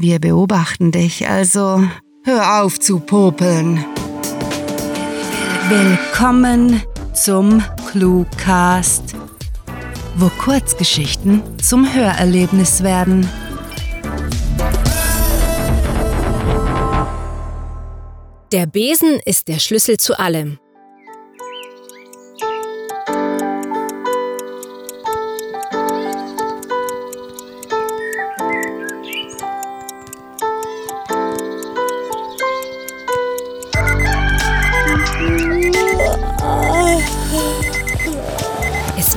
wir beobachten dich, also hör auf zu popeln. Willkommen zum Cluecast, wo Kurzgeschichten zum Hörerlebnis werden. Der Besen ist der Schlüssel zu allem.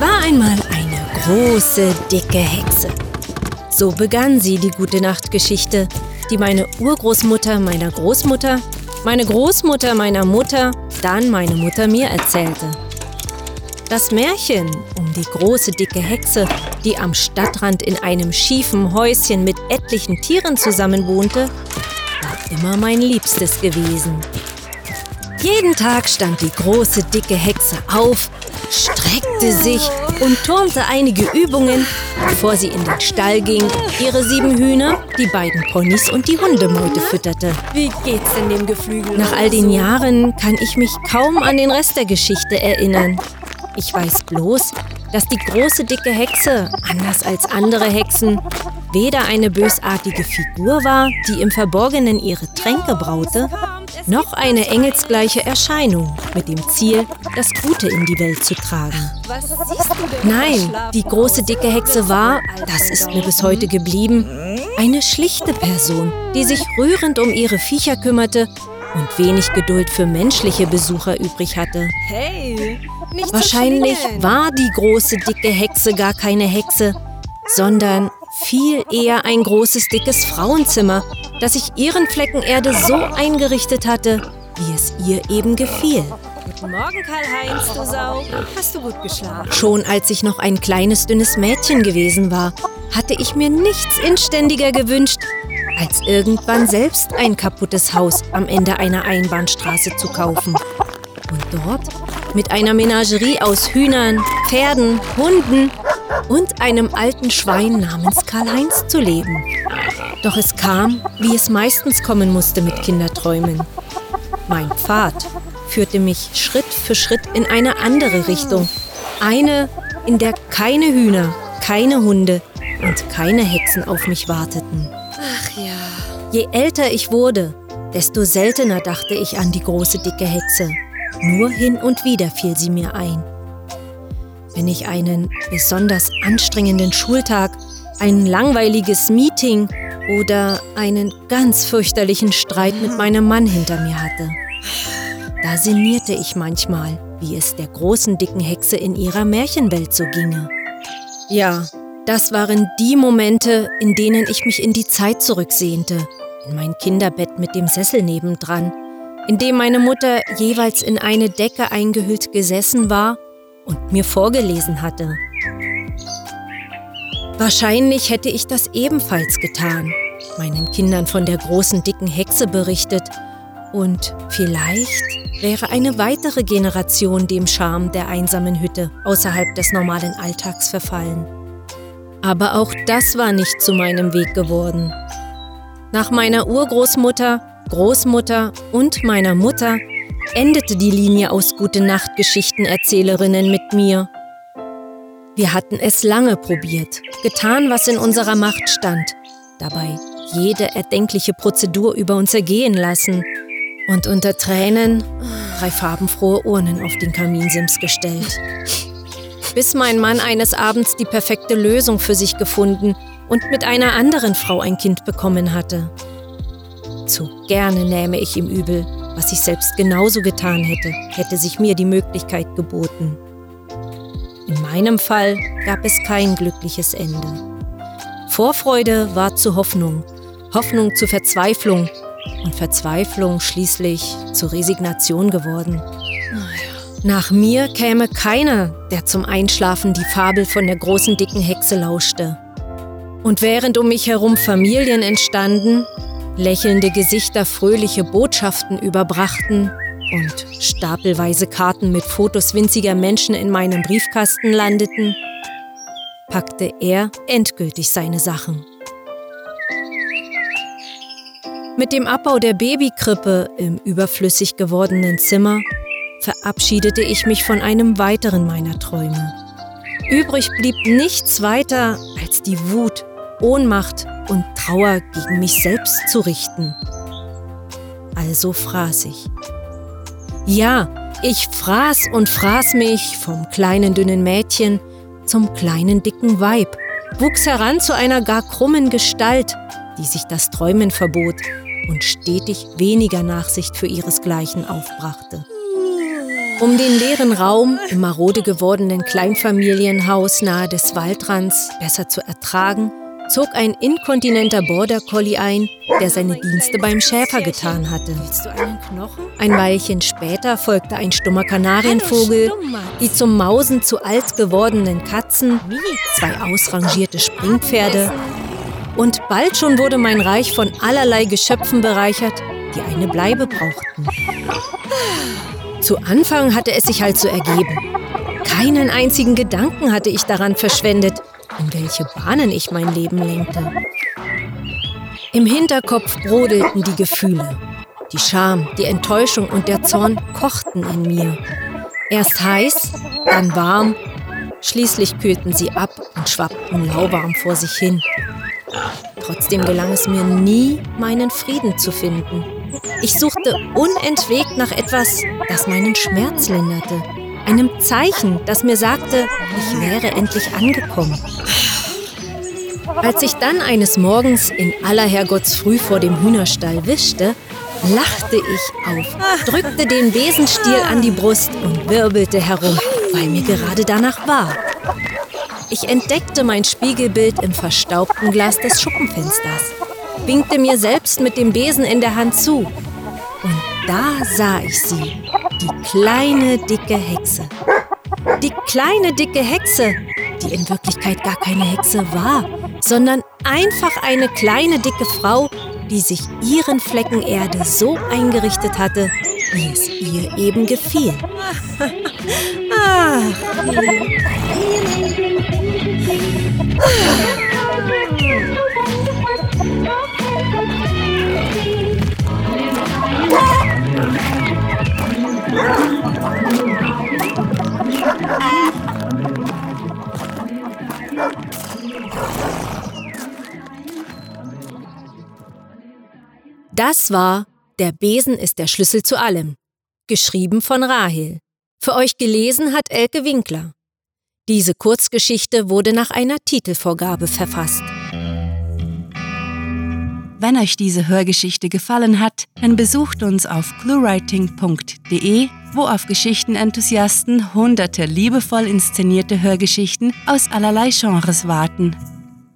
War einmal eine große, dicke Hexe. So begann sie die gute Nachtgeschichte, die meine Urgroßmutter meiner Großmutter, meine Großmutter meiner Mutter, dann meine Mutter mir erzählte. Das Märchen um die große dicke Hexe, die am Stadtrand in einem schiefen Häuschen mit etlichen Tieren zusammenwohnte, war immer mein Liebstes gewesen. Jeden Tag stand die große dicke Hexe auf, streckte sich und turnte einige Übungen, bevor sie in den Stall ging, ihre sieben Hühner, die beiden Ponys und die Hundemeute fütterte. Wie geht's denn dem Geflügel? Nach all den Jahren kann ich mich kaum an den Rest der Geschichte erinnern. Ich weiß bloß, dass die große dicke Hexe, anders als andere Hexen, weder eine bösartige Figur war, die im Verborgenen ihre Tränke braute, noch eine engelsgleiche Erscheinung mit dem Ziel, das Gute in die Welt zu tragen. Nein, die große dicke Hexe war, das ist mir bis heute geblieben, eine schlichte Person, die sich rührend um ihre Viecher kümmerte und wenig Geduld für menschliche Besucher übrig hatte. Hey, nicht Wahrscheinlich so war die große dicke Hexe gar keine Hexe, sondern viel eher ein großes dickes Frauenzimmer, das sich ihren Flecken Erde so eingerichtet hatte, wie es ihr eben gefiel. Guten Morgen, Karl-Heinz, du Sau. Hast du gut geschlafen? Schon als ich noch ein kleines, dünnes Mädchen gewesen war, hatte ich mir nichts inständiger gewünscht, als irgendwann selbst ein kaputtes Haus am Ende einer Einbahnstraße zu kaufen. Und dort mit einer Menagerie aus Hühnern, Pferden, Hunden und einem alten Schwein namens Karl-Heinz zu leben. Doch es kam, wie es meistens kommen musste mit Kinderträumen. Mein Pfad führte mich Schritt für Schritt in eine andere Richtung. Eine, in der keine Hühner, keine Hunde und keine Hexen auf mich warteten. Ach ja. Je älter ich wurde, desto seltener dachte ich an die große dicke Hexe. Nur hin und wieder fiel sie mir ein. Wenn ich einen besonders anstrengenden Schultag, ein langweiliges Meeting oder einen ganz fürchterlichen Streit mit meinem Mann hinter mir hatte. Da sinnierte ich manchmal, wie es der großen dicken Hexe in ihrer Märchenwelt so ginge. Ja, das waren die Momente, in denen ich mich in die Zeit zurücksehnte, in mein Kinderbett mit dem Sessel nebendran, in dem meine Mutter jeweils in eine Decke eingehüllt gesessen war und mir vorgelesen hatte. Wahrscheinlich hätte ich das ebenfalls getan, meinen Kindern von der großen dicken Hexe berichtet und vielleicht wäre eine weitere Generation dem Charme der einsamen Hütte außerhalb des normalen Alltags verfallen. Aber auch das war nicht zu meinem Weg geworden. Nach meiner Urgroßmutter, Großmutter und meiner Mutter endete die Linie aus Gute-Nacht-Geschichtenerzählerinnen mit mir. Wir hatten es lange probiert, getan, was in unserer Macht stand, dabei jede erdenkliche Prozedur über uns ergehen lassen und unter Tränen drei farbenfrohe Urnen auf den Kaminsims gestellt. Bis mein Mann eines Abends die perfekte Lösung für sich gefunden und mit einer anderen Frau ein Kind bekommen hatte. Zu gerne nähme ich ihm übel, was ich selbst genauso getan hätte, hätte sich mir die Möglichkeit geboten. In meinem Fall gab es kein glückliches Ende. Vorfreude war zu Hoffnung, Hoffnung zu Verzweiflung und Verzweiflung schließlich zu Resignation geworden. Nach mir käme keiner, der zum Einschlafen die Fabel von der großen dicken Hexe lauschte. Und während um mich herum Familien entstanden, lächelnde Gesichter fröhliche Botschaften überbrachten und stapelweise Karten mit Fotos winziger Menschen in meinem Briefkasten landeten, packte er endgültig seine Sachen. Mit dem Abbau der Babykrippe im überflüssig gewordenen Zimmer verabschiedete ich mich von einem weiteren meiner Träume. Übrig blieb nichts weiter als die Wut, Ohnmacht und Trauer gegen mich selbst zu richten. Also fraß ich. Ja, ich fraß und fraß mich vom kleinen dünnen Mädchen zum kleinen dicken Weib, wuchs heran zu einer gar krummen Gestalt, die sich das Träumen verbot und stetig weniger Nachsicht für ihresgleichen aufbrachte. Um den leeren Raum im marode gewordenen Kleinfamilienhaus nahe des Waldrands besser zu ertragen, zog ein inkontinenter Border Collie ein, der seine Dienste beim Schäfer getan hatte. Ein Weilchen später folgte ein stummer Kanarienvogel, die zum Mausen zu alt gewordenen Katzen, zwei ausrangierte Springpferde und bald schon wurde mein Reich von allerlei Geschöpfen bereichert, die eine Bleibe brauchten. Zu Anfang hatte es sich halt so ergeben. Keinen einzigen Gedanken hatte ich daran verschwendet, in welche Bahnen ich mein Leben lenkte. Im Hinterkopf brodelten die Gefühle. Die Scham, die Enttäuschung und der Zorn kochten in mir. Erst heiß, dann warm, schließlich kühlten sie ab und schwappten lauwarm vor sich hin. Trotzdem gelang es mir nie, meinen Frieden zu finden. Ich suchte unentwegt nach etwas, das meinen Schmerz linderte. Einem Zeichen, das mir sagte, ich wäre endlich angekommen. Als ich dann eines Morgens in aller Herrgottsfrüh vor dem Hühnerstall wischte, lachte ich auf, drückte den Besenstiel an die Brust und wirbelte herum, weil mir gerade danach war. Ich entdeckte mein Spiegelbild im verstaubten Glas des Schuppenfensters, winkte mir selbst mit dem Besen in der Hand zu und da sah ich sie, die kleine, dicke Hexe. Die kleine, dicke Hexe, die in Wirklichkeit gar keine Hexe war, sondern einfach eine kleine, dicke Frau, die sich ihren Flecken Erde so eingerichtet hatte, wie es ihr eben gefiel. Ach. Das war Der Besen ist der Schlüssel zu allem, geschrieben von Rahel. Für euch gelesen hat Elke Winkler. Diese Kurzgeschichte wurde nach einer Titelvorgabe verfasst. Wenn euch diese Hörgeschichte gefallen hat, dann besucht uns auf cluewriting.de, wo auf Geschichtenenthusiasten hunderte liebevoll inszenierte Hörgeschichten aus allerlei Genres warten.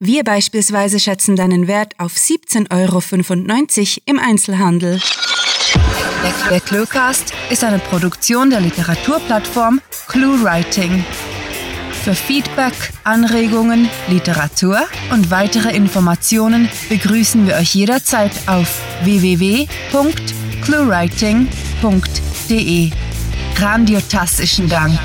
Wir beispielsweise schätzen deinen Wert auf 17,95 Euro im Einzelhandel. Der, Cluecast ist eine Produktion der Literaturplattform ClueWriting. Für Feedback, Anregungen, Literatur und weitere Informationen begrüßen wir euch jederzeit auf www.cluewriting.de. Grandiotastischen Dank!